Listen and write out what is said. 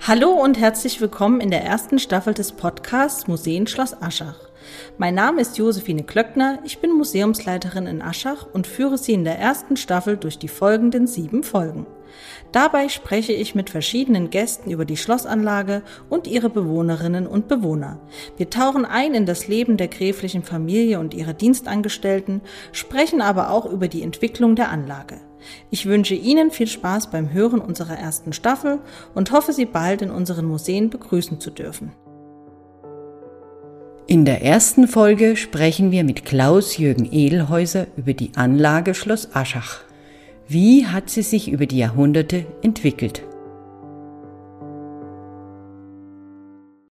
Hallo und herzlich willkommen in der ersten Staffel des Podcasts Museen Schloss Aschach. Mein Name ist Josephine Klöckner, ich bin Museumsleiterin in Aschach und führe Sie in der ersten Staffel durch die folgenden sieben Folgen. Dabei spreche ich mit verschiedenen Gästen über die Schlossanlage und ihre Bewohnerinnen und Bewohner. Wir tauchen ein in das Leben der gräflichen Familie und ihrer Dienstangestellten, sprechen aber auch über die Entwicklung der Anlage. Ich wünsche Ihnen viel Spaß beim Hören unserer ersten Staffel und hoffe, Sie bald in unseren Museen begrüßen zu dürfen. In der ersten Folge sprechen wir mit Klaus-Jürgen Edelhäuser über die Anlage Schloss Aschach. Wie hat sie sich über die Jahrhunderte entwickelt?